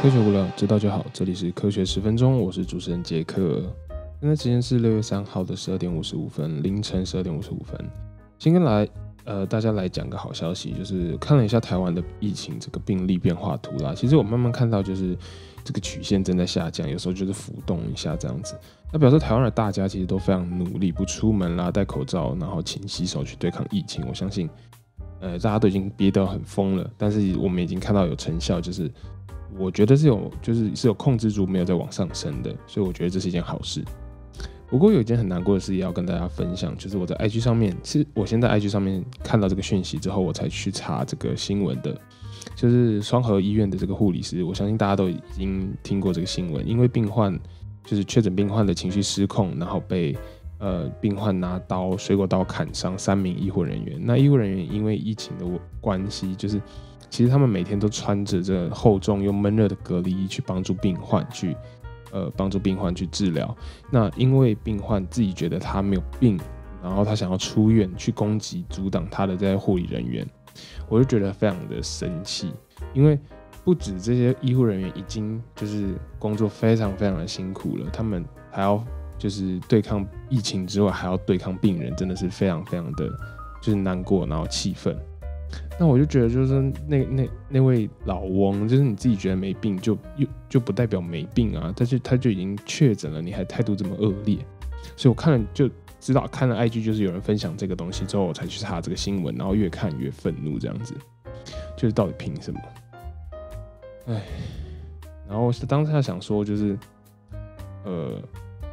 科学无聊，知道就好。这里是科学十分钟，我是主持人杰克。现在时间是六月三号的十二点五十五分，凌晨十二点五十五分。先跟来呃大家来讲个好消息，就是看了一下台湾的疫情这个病例变化图啦。其实我慢慢看到，就是这个曲线正在下降，有时候就是浮动一下这样子。那表示台湾的大家其实都非常努力，不出门啦，戴口罩，然后勤洗手去对抗疫情。我相信，呃，大家都已经憋得很疯了，但是我们已经看到有成效，就是。我觉得是有，就是是有控制住，没有在往上升的，所以我觉得这是一件好事。不过有一件很难过的事也要跟大家分享，就是我在 IG 上面，是我先在 IG 上面看到这个讯息之后，我才去查这个新闻的，就是双河医院的这个护理师，我相信大家都已经听过这个新闻，因为病患就是确诊病患的情绪失控，然后被呃病患拿刀水果刀砍伤三名医护人员，那医护人员因为疫情的关系，就是。其实他们每天都穿着这厚重又闷热的隔离衣去帮助病患去，呃，帮助病患去治疗。那因为病患自己觉得他没有病，然后他想要出院去攻击阻挡他的这些护理人员，我就觉得非常的生气。因为不止这些医护人员已经就是工作非常非常的辛苦了，他们还要就是对抗疫情之外还要对抗病人，真的是非常非常的就是难过，然后气愤。那我就觉得，就是那那那位老翁，就是你自己觉得没病，就又就不代表没病啊。但是他就已经确诊了，你还态度这么恶劣，所以我看了就知道，看了 IG 就是有人分享这个东西之后，我才去查这个新闻，然后越看越愤怒，这样子，就是到底凭什么？哎，然后是当下想说，就是呃，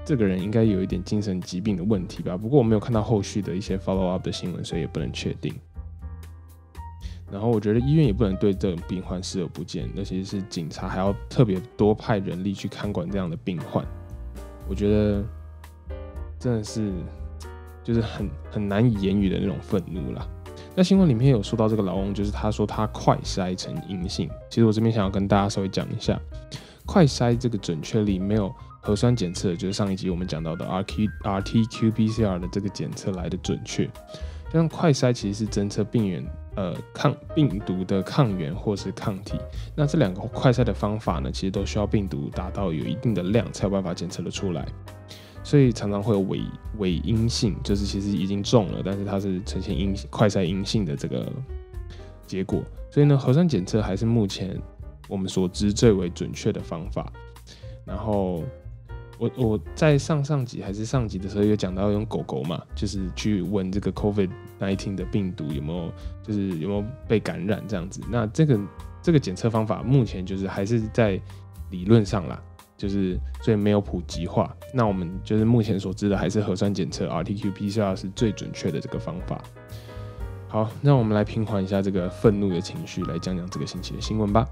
这个人应该有一点精神疾病的问题吧。不过我没有看到后续的一些 follow up 的新闻，所以也不能确定。然后我觉得医院也不能对这种病患视而不见，尤其是警察还要特别多派人力去看管这样的病患，我觉得真的是就是很很难以言语的那种愤怒啦。那新闻里面有说到这个老翁，就是他说他快筛成阴性。其实我这边想要跟大家稍微讲一下，快筛这个准确率没有核酸检测，就是上一集我们讲到的 R Q R T Q P C R 的这个检测来的准确。像快筛其实是侦测病原。呃，抗病毒的抗原或是抗体，那这两个快筛的方法呢，其实都需要病毒达到有一定的量才有办法检测的出来，所以常常会有伪伪阴性，就是其实已经中了，但是它是呈现阴快筛阴性的这个结果。所以呢，核酸检测还是目前我们所知最为准确的方法。然后。我我在上上集还是上集的时候有讲到用狗狗嘛，就是去闻这个 COVID nineteen 的病毒有没有，就是有没有被感染这样子。那这个这个检测方法目前就是还是在理论上啦，就是所以没有普及化。那我们就是目前所知的还是核酸检测 RT-qPCR 是最准确的这个方法。好，那我们来平缓一下这个愤怒的情绪，来讲讲这个星期的新闻吧。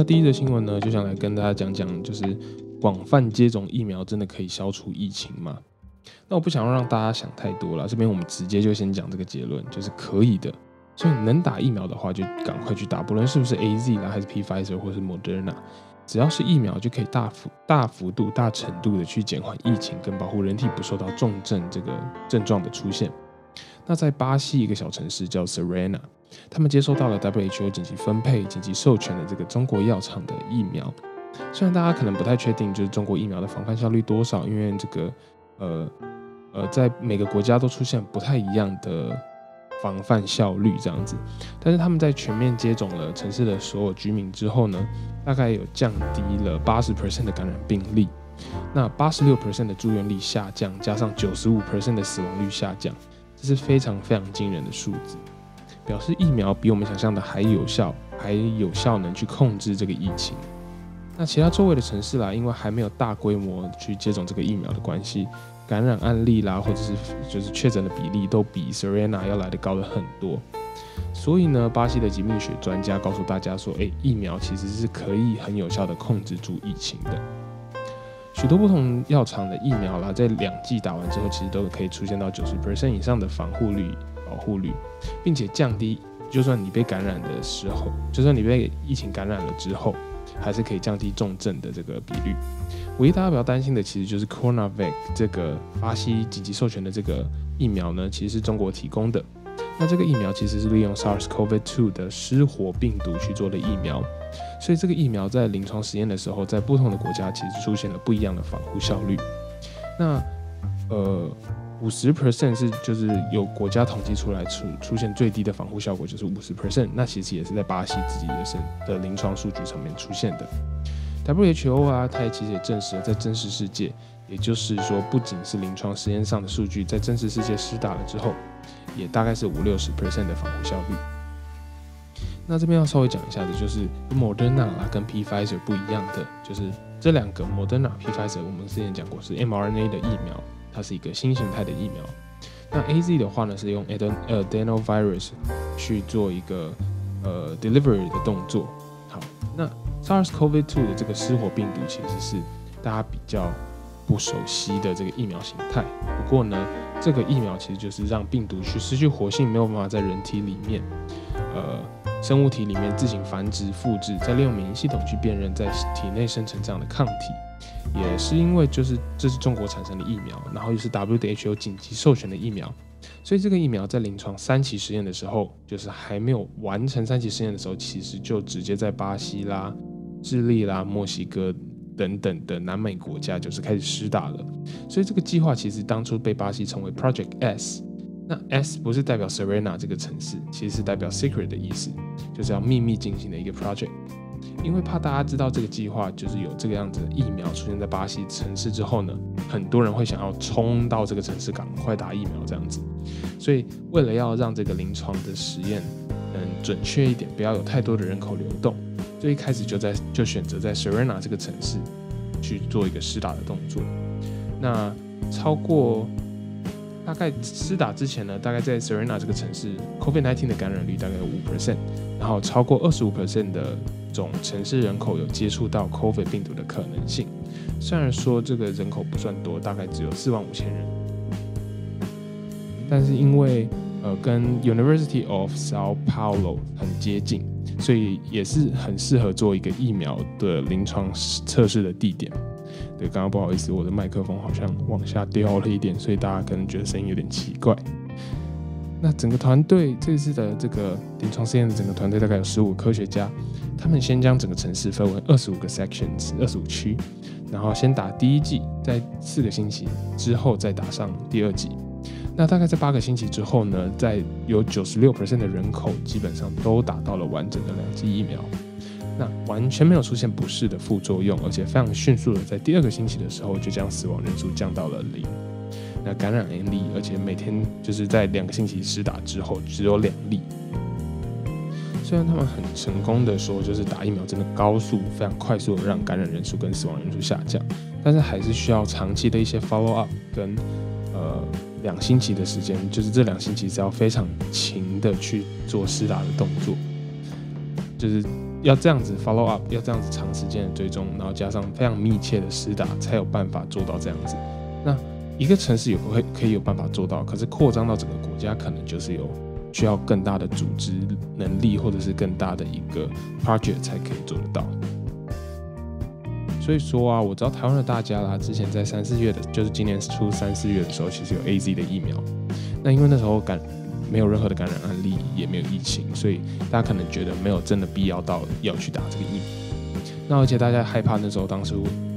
那第一则新闻呢，就想来跟大家讲讲，就是广泛接种疫苗真的可以消除疫情吗？那我不想要让大家想太多了，这边我们直接就先讲这个结论，就是可以的。所以能打疫苗的话，就赶快去打，不论是不是 A Z 啦，还是 Pfizer 或是 Moderna，只要是疫苗就可以大幅、大幅度、大程度的去减缓疫情，跟保护人体不受到重症这个症状的出现。那在巴西一个小城市叫 Serena。他们接收到了 WHO 紧急分配、紧急授权的这个中国药厂的疫苗。虽然大家可能不太确定，就是中国疫苗的防范效率多少，因为这个呃呃，在每个国家都出现不太一样的防范效率这样子。但是他们在全面接种了城市的所有居民之后呢，大概有降低了八十 percent 的感染病例，那八十六 percent 的住院率下降，加上九十五 percent 的死亡率下降，这是非常非常惊人的数字。表示疫苗比我们想象的还有效，还有效能去控制这个疫情。那其他周围的城市啦，因为还没有大规模去接种这个疫苗的关系，感染案例啦，或者是就是确诊的比例都比 Serena 要来的高了很多。所以呢，巴西的疾病学专家告诉大家说，诶，疫苗其实是可以很有效的控制住疫情的。许多不同药厂的疫苗啦，在两剂打完之后，其实都可以出现到九十 percent 以上的防护率。保护率，并且降低，就算你被感染的时候，就算你被疫情感染了之后，还是可以降低重症的这个比率。唯一大家比较担心的，其实就是 Coronavac 这个巴西紧急授权的这个疫苗呢，其实是中国提供的。那这个疫苗其实是利用 SARS-CoV-2 的失活病毒去做的疫苗，所以这个疫苗在临床实验的时候，在不同的国家其实出现了不一样的防护效率。那呃，五十 percent 是就是有国家统计出来出出现最低的防护效果就是五十 percent，那其实也是在巴西自己的身的临床数据上面出现的。WHO 啊，它也其实也证实了，在真实世界，也就是说，不仅是临床实验上的数据，在真实世界施打了之后，也大概是五六十 percent 的防护效率。那这边要稍微讲一下的，就是 Moderna 啊跟 Pfizer 不一样的，就是这两个 Moderna、Pfizer，我们之前讲过是 mRNA 的疫苗，它是一个新形态的疫苗。那 AZ 的话呢，是用 adenovirus 去做一个呃 delivery 的动作。好，那 SARS-CoV-2 的这个失活病毒其实是大家比较不熟悉的这个疫苗形态。不过呢，这个疫苗其实就是让病毒去失去活性，没有办法在人体里面，呃，生物体里面自行繁殖、复制，再利用免疫系统去辨认，在体内生成这样的抗体。也是因为就是这是中国产生的疫苗，然后又是 WHO 紧急授权的疫苗。所以这个疫苗在临床三期实验的时候，就是还没有完成三期实验的时候，其实就直接在巴西啦、智利啦、墨西哥等等的南美国家就是开始施打了。所以这个计划其实当初被巴西称为 Project S。那 S 不是代表 Serena 这个城市，其实是代表 Secret 的意思，就是要秘密进行的一个 project。因为怕大家知道这个计划就是有这个样子的疫苗出现在巴西城市之后呢，很多人会想要冲到这个城市赶快打疫苗这样子，所以为了要让这个临床的实验嗯准确一点，不要有太多的人口流动，最一开始就在就选择在 Serena 这个城市去做一个施打的动作。那超过大概施打之前呢，大概在 Serena 这个城市，COVID-19 的感染率大概有五 percent，然后超过二十五 percent 的。总城市人口有接触到 COVID 病毒的可能性，虽然说这个人口不算多，大概只有四万五千人，但是因为呃跟 University of Sao Paulo 很接近，所以也是很适合做一个疫苗的临床测试的地点。对，刚刚不好意思，我的麦克风好像往下掉了一点，所以大家可能觉得声音有点奇怪。那整个团队这次的这个临床试验的整个团队大概有十五科学家。他们先将整个城市分为二十五个 sections，二十五区，然后先打第一剂，在四个星期之后再打上第二剂。那大概在八个星期之后呢，在有九十六 percent 的人口基本上都打到了完整的两剂疫苗，那完全没有出现不适的副作用，而且非常迅速的在第二个星期的时候就将死亡人数降到了零。那感染案例，而且每天就是在两个星期施打之后只有两例。虽然他们很成功的说，就是打疫苗真的高速、非常快速的让感染人数跟死亡人数下降，但是还是需要长期的一些 follow up，跟呃两星期的时间，就是这两星期是要非常勤的去做施打的动作，就是要这样子 follow up，要这样子长时间的追踪，然后加上非常密切的施打，才有办法做到这样子。那一个城市有会可以有办法做到，可是扩张到整个国家，可能就是有。需要更大的组织能力，或者是更大的一个 project 才可以做得到。所以说啊，我知道台湾的大家啦，之前在三四月的，就是今年初三四月的时候，其实有 A Z 的疫苗。那因为那时候感没有任何的感染案例，也没有疫情，所以大家可能觉得没有真的必要到要去打这个疫苗。那而且大家害怕那时候当时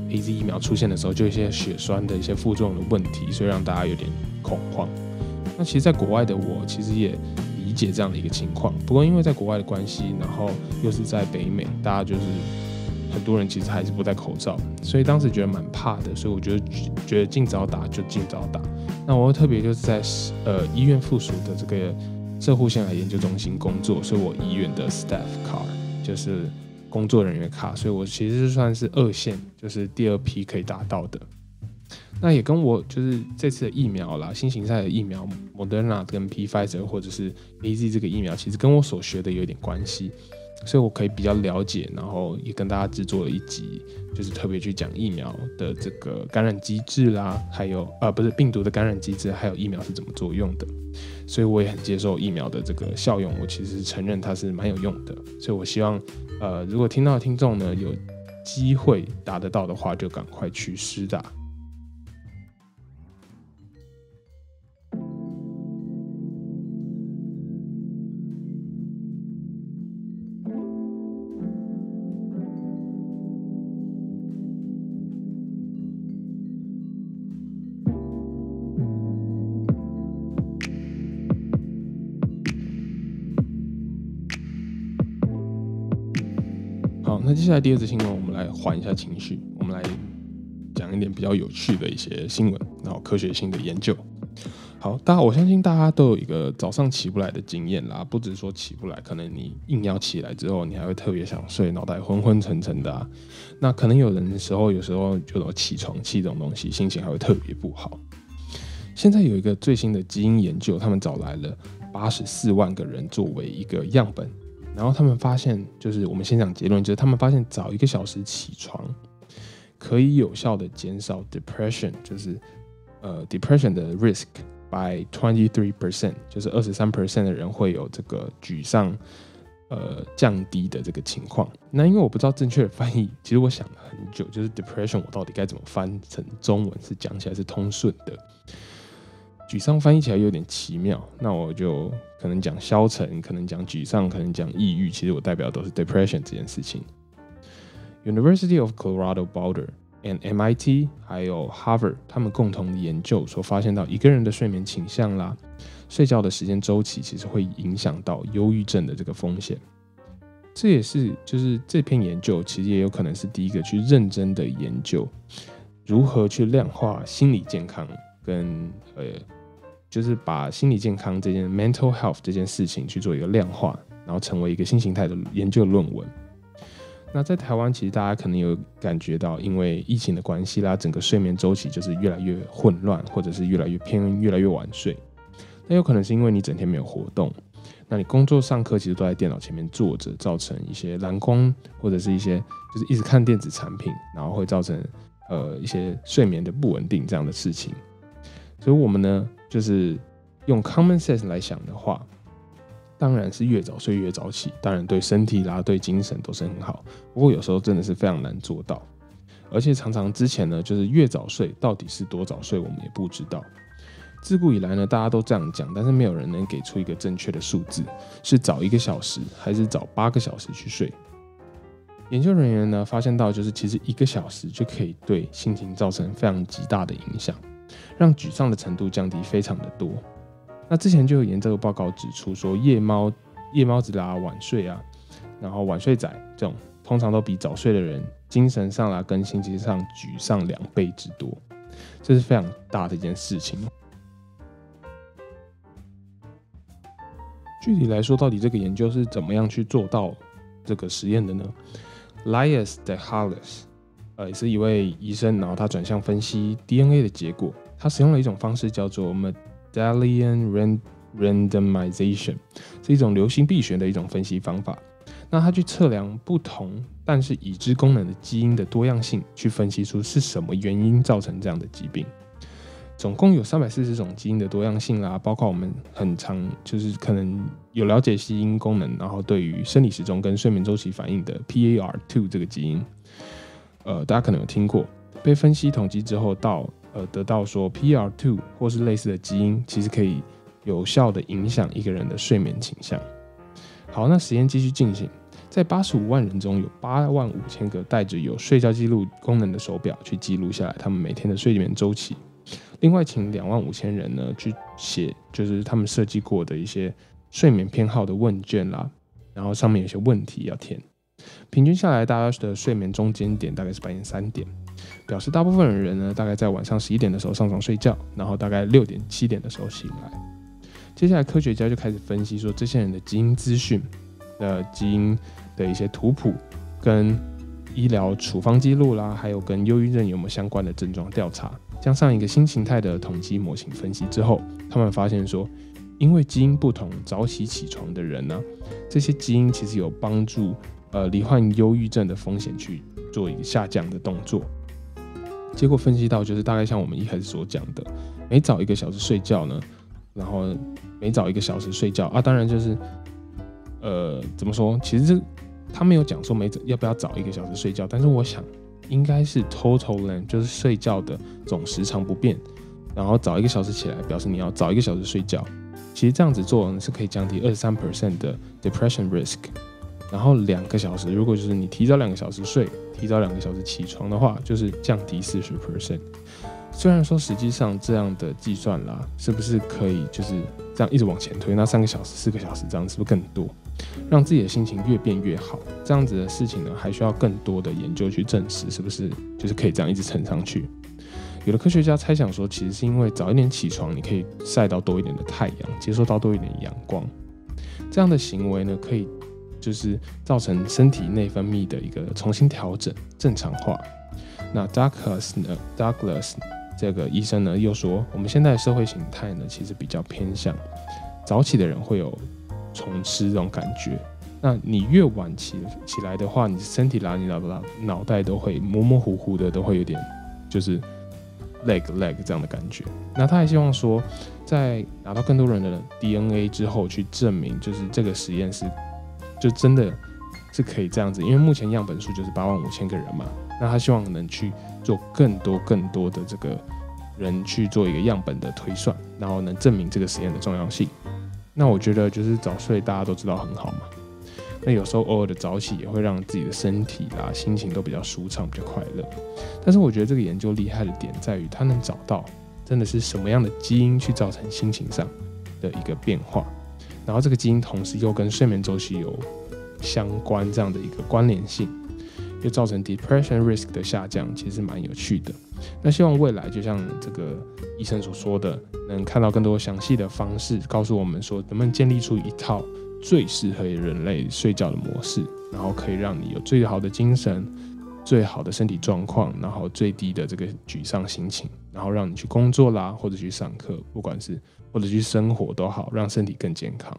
A Z 疫苗出现的时候，就一些血栓的一些副作用的问题，所以让大家有点恐慌。那其实，在国外的我，其实也。理解这样的一个情况，不过因为在国外的关系，然后又是在北美，大家就是很多人其实还是不戴口罩，所以当时觉得蛮怕的，所以我觉得觉得尽早打就尽早打。那我特别就是在呃医院附属的这个社护腺癌研究中心工作，所以我医院的 staff card 就是工作人员卡，所以我其实是算是二线，就是第二批可以达到的。那也跟我就是这次的疫苗啦，新型赛的疫苗，Moderna 跟 Pfizer 或者是 AZ 这个疫苗，其实跟我所学的有点关系，所以我可以比较了解，然后也跟大家制作了一集，就是特别去讲疫苗的这个感染机制啦，还有呃不是病毒的感染机制，还有疫苗是怎么作用的，所以我也很接受疫苗的这个效用，我其实承认它是蛮有用的，所以我希望呃，如果听到听众呢有机会达得到的话，就赶快去施打。接下来第二则新闻，我们来缓一下情绪，我们来讲一点比较有趣的一些新闻，然后科学性的研究。好，大家我相信大家都有一个早上起不来的经验啦，不只是说起不来，可能你硬要起来之后，你还会特别想睡，脑袋昏昏沉沉的啊。那可能有人的时候，有时候就有起床气这种东西，心情还会特别不好。现在有一个最新的基因研究，他们找来了八十四万个人作为一个样本。然后他们发现，就是我们先讲结论，就是他们发现早一个小时起床，可以有效的减少 depression，就是呃 depression 的 risk by twenty three percent，就是二十三 percent 的人会有这个沮丧呃降低的这个情况。那因为我不知道正确的翻译，其实我想了很久，就是 depression 我到底该怎么翻成中文是讲起来是通顺的。沮丧翻译起来有点奇妙，那我就可能讲消沉，可能讲沮丧，可能讲抑郁。其实我代表的都是 depression 这件事情。University of Colorado Boulder and MIT 还有 Harvard 他们共同的研究所发现到，一个人的睡眠倾向啦，睡觉的时间周期，其实会影响到忧郁症的这个风险。这也是就是这篇研究其实也有可能是第一个去认真的研究如何去量化心理健康跟呃。就是把心理健康这件 mental health 这件事情去做一个量化，然后成为一个新形态的研究论文。那在台湾，其实大家可能有感觉到，因为疫情的关系啦，整个睡眠周期就是越来越混乱，或者是越来越偏越来越晚睡。那有可能是因为你整天没有活动，那你工作上课其实都在电脑前面坐着，造成一些蓝光或者是一些就是一直看电子产品，然后会造成呃一些睡眠的不稳定这样的事情。所以，我们呢。就是用 common sense 来想的话，当然是越早睡越早起，当然对身体啦、对精神都是很好。不过有时候真的是非常难做到，而且常常之前呢，就是越早睡到底是多早睡，我们也不知道。自古以来呢，大家都这样讲，但是没有人能给出一个正确的数字，是早一个小时还是早八个小时去睡？研究人员呢发现到，就是其实一个小时就可以对心情造成非常极大的影响。让沮丧的程度降低非常的多。那之前就有研究报告指出说，夜猫、夜猫子啦、晚睡啊，然后晚睡仔这种，通常都比早睡的人精神上啦跟心情上沮丧两倍之多，这是非常大的一件事情。具体来说，到底这个研究是怎么样去做到这个实验的呢？Lias de Harles，呃，是一位医生，然后他转向分析 DNA 的结果。他使用了一种方式，叫做 Medallion Randomization，是一种流行必选的一种分析方法。那他去测量不同但是已知功能的基因的多样性，去分析出是什么原因造成这样的疾病。总共有三百四十种基因的多样性啦，包括我们很常就是可能有了解基因功能，然后对于生理时钟跟睡眠周期反应的 PAR2 这个基因，呃，大家可能有听过。被分析统计之后到。呃，得到说 PR2 或是类似的基因，其实可以有效的影响一个人的睡眠倾向。好，那实验继续进行，在八十五万人中有八万五千个带着有睡觉记录功能的手表去记录下来他们每天的睡眠周期。另外，请两万五千人呢去写，就是他们设计过的一些睡眠偏好的问卷啦，然后上面有些问题要填。平均下来，大家的睡眠中间点大概是半夜三点。表示大部分的人呢，大概在晚上十一点的时候上床睡觉，然后大概六点七点的时候醒来。接下来科学家就开始分析说，这些人的基因资讯、的基因的一些图谱，跟医疗处方记录啦，还有跟忧郁症有没有相关的症状调查，加上一个新形态的统计模型分析之后，他们发现说，因为基因不同，早起起床的人呢，这些基因其实有帮助呃罹患忧郁症的风险去做一个下降的动作。结果分析到，就是大概像我们一开始所讲的，每早一个小时睡觉呢，然后每早一个小时睡觉啊，当然就是，呃，怎么说？其实这他没有讲说每要不要早一个小时睡觉，但是我想应该是 total length，就是睡觉的总时长不变，然后早一个小时起来，表示你要早一个小时睡觉。其实这样子做是可以降低二十三 percent 的 depression risk。然后两个小时，如果就是你提早两个小时睡，提早两个小时起床的话，就是降低四十 percent。虽然说实际上这样的计算啦，是不是可以就是这样一直往前推？那三个小时、四个小时这样是不是更多？让自己的心情越变越好，这样子的事情呢，还需要更多的研究去证实，是不是就是可以这样一直撑上去？有的科学家猜想说，其实是因为早一点起床，你可以晒到多一点的太阳，接收到多一点阳光，这样的行为呢，可以就是造成身体内分泌的一个重新调整、正常化。那 Douglas 呢？Douglas 这个医生呢，又说，我们现在的社会形态呢，其实比较偏向早起的人会有。重吃这种感觉，那你越晚起起来的话，你身体啦，你脑脑脑袋都会模模糊糊的，都会有点就是 leg leg 这样的感觉。那他还希望说，在拿到更多人的 DNA 之后，去证明就是这个实验是就真的是可以这样子，因为目前样本数就是八万五千个人嘛。那他希望能去做更多更多的这个人去做一个样本的推算，然后能证明这个实验的重要性。那我觉得就是早睡，大家都知道很好嘛。那有时候偶尔的早起也会让自己的身体啦、心情都比较舒畅、比较快乐。但是我觉得这个研究厉害的点在于，它能找到真的是什么样的基因去造成心情上的一个变化，然后这个基因同时又跟睡眠周期有相关这样的一个关联性。又造成 depression risk 的下降，其实蛮有趣的。那希望未来就像这个医生所说的，能看到更多详细的方式，告诉我们说能不能建立出一套最适合人类睡觉的模式，然后可以让你有最好的精神、最好的身体状况，然后最低的这个沮丧心情，然后让你去工作啦，或者去上课，不管是或者去生活都好，让身体更健康。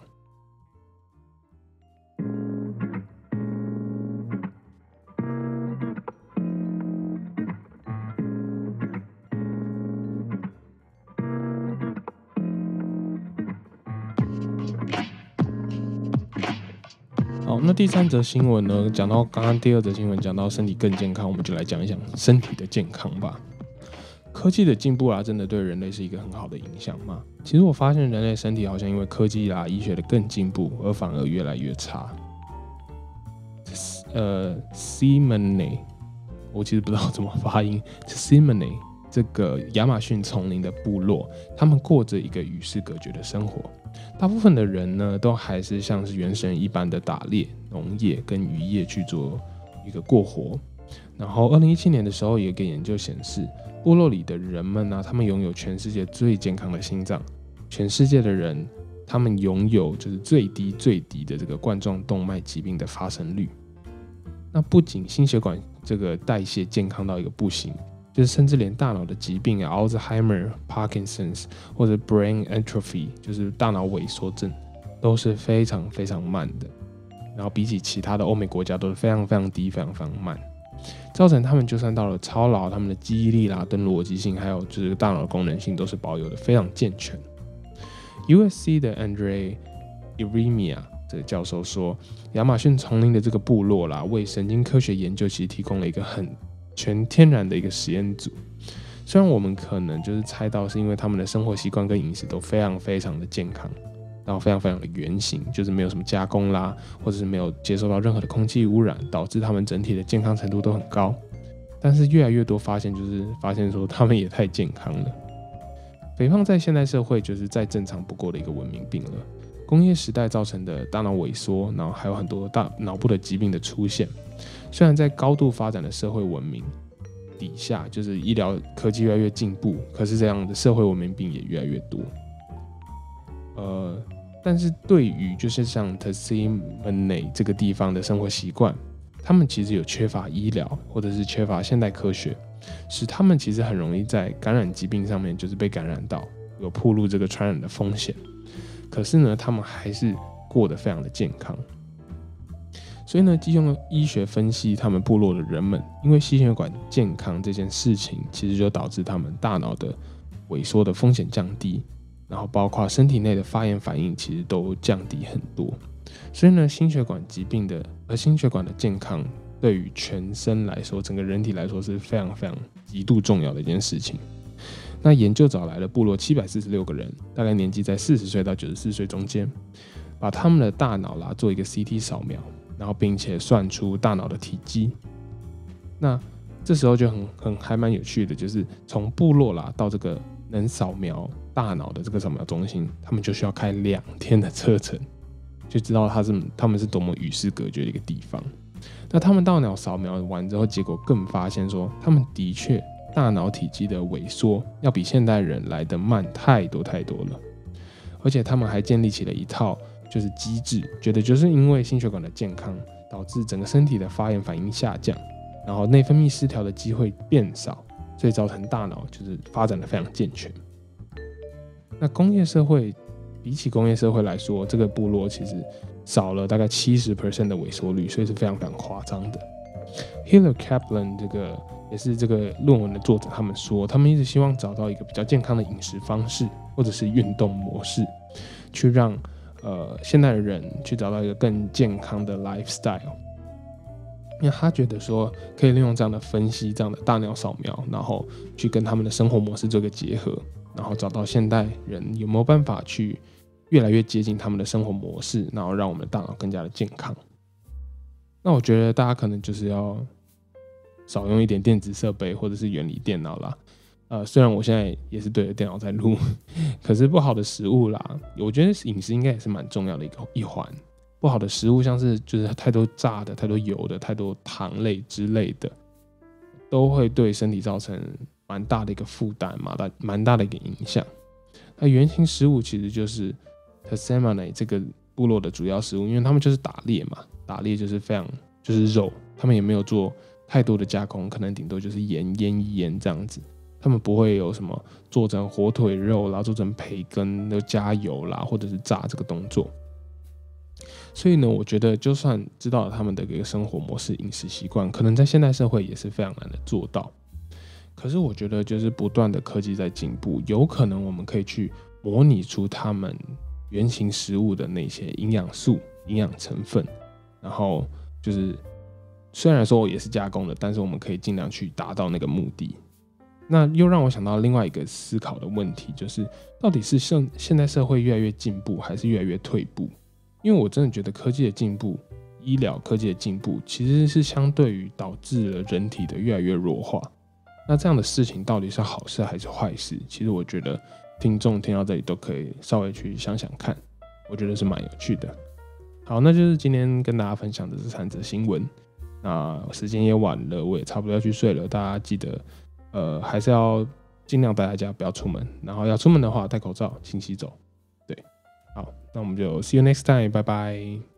那第三则新闻呢？讲到刚刚第二则新闻，讲到身体更健康，我们就来讲一讲身体的健康吧。科技的进步啊，真的对人类是一个很好的影响吗？其实我发现人类身体好像因为科技啊、医学的更进步，而反而越来越差。呃，Simone，我其实不知道怎么发音，Simone。这个亚马逊丛林的部落，他们过着一个与世隔绝的生活。大部分的人呢，都还是像是原始人一般的打猎、农业跟渔业去做一个过活。然后，二零一七年的时候，有一个研究显示，部落里的人们呢，他们拥有全世界最健康的心脏。全世界的人，他们拥有就是最低最低的这个冠状动脉疾病的发生率。那不仅心血管这个代谢健康到一个不行。就是甚至连大脑的疾病啊，Alzheimer、Parkinson's 或者 Brain Atrophy，就是大脑萎缩症，都是非常非常慢的。然后比起其他的欧美国家都是非常非常低、非常非常慢，造成他们就算到了超老，他们的记忆力啦、跟逻辑性，还有就是大脑功能性，都是保有的非常健全。USC 的 Andre Iremia 这个教授说，亚马逊丛林的这个部落啦，为神经科学研究其实提供了一个很。全天然的一个实验组，虽然我们可能就是猜到是因为他们的生活习惯跟饮食都非常非常的健康，然后非常非常的原形，就是没有什么加工啦，或者是没有接受到任何的空气污染，导致他们整体的健康程度都很高。但是越来越多发现，就是发现说他们也太健康了。肥胖在现代社会就是再正常不过的一个文明病了。工业时代造成的大脑萎缩，然后还有很多大脑部的疾病的出现。虽然在高度发展的社会文明底下，就是医疗科技越来越进步，可是这样的社会文明病也越来越多。呃，但是对于就是像 t s i m o n e 这个地方的生活习惯，他们其实有缺乏医疗，或者是缺乏现代科学，使他们其实很容易在感染疾病上面就是被感染到，有暴露这个传染的风险。可是呢，他们还是过得非常的健康。所以呢，就用医学分析他们部落的人们，因为心血管健康这件事情，其实就导致他们大脑的萎缩的风险降低，然后包括身体内的发炎反应，其实都降低很多。所以呢，心血管疾病的，和心血管的健康对于全身来说，整个人体来说是非常非常极度重要的一件事情。那研究找来了部落七百四十六个人，大概年纪在四十岁到九十四岁中间，把他们的大脑啦做一个 CT 扫描，然后并且算出大脑的体积。那这时候就很很还蛮有趣的，就是从部落啦到这个能扫描大脑的这个扫描中心，他们就需要开两天的车程。就知道他是他们是多么与世隔绝的一个地方。那他们大脑扫描完之后，结果更发现说，他们的确大脑体积的萎缩要比现代人来得慢太多太多了。而且他们还建立起了一套就是机制，觉得就是因为心血管的健康导致整个身体的发炎反应下降，然后内分泌失调的机会变少，所以造成大脑就是发展的非常健全。那工业社会。比起工业社会来说，这个部落其实少了大概七十 percent 的萎缩率，所以是非常非常夸张的。Hiller Kaplan 这个也是这个论文的作者，他们说他们一直希望找到一个比较健康的饮食方式或者是运动模式，去让呃现代人去找到一个更健康的 lifestyle。因为他觉得说可以利用这样的分析，这样的大脑扫描，然后去跟他们的生活模式做个结合，然后找到现代人有没有办法去。越来越接近他们的生活模式，然后让我们的大脑更加的健康。那我觉得大家可能就是要少用一点电子设备，或者是远离电脑啦。呃，虽然我现在也是对着电脑在录，可是不好的食物啦，我觉得饮食应该也是蛮重要的一个一环。不好的食物，像是就是太多炸的、太多油的、太多糖类之类的，都会对身体造成蛮大的一个负担，蛮大蛮大的一个影响。那原型食物其实就是。t a s e m a n e 这个部落的主要食物，因为他们就是打猎嘛，打猎就是非常就是肉，他们也没有做太多的加工，可能顶多就是盐腌一腌这样子，他们不会有什么做成火腿肉啦，做成培根又加油啦，或者是炸这个动作。所以呢，我觉得就算知道了他们的一个生活模式、饮食习惯，可能在现代社会也是非常难的做到。可是我觉得就是不断的科技在进步，有可能我们可以去模拟出他们。原型食物的那些营养素、营养成分，然后就是虽然说也是加工的，但是我们可以尽量去达到那个目的。那又让我想到另外一个思考的问题，就是到底是现现代社会越来越进步，还是越来越退步？因为我真的觉得科技的进步、医疗科技的进步，其实是相对于导致了人体的越来越弱化。那这样的事情到底是好事还是坏事？其实我觉得。听众听到这里都可以稍微去想想看，我觉得是蛮有趣的。好，那就是今天跟大家分享的这三则新闻。那时间也晚了，我也差不多要去睡了。大家记得，呃，还是要尽量待在家，不要出门。然后要出门的话，戴口罩，勤洗手。对，好，那我们就 see you next time，拜拜。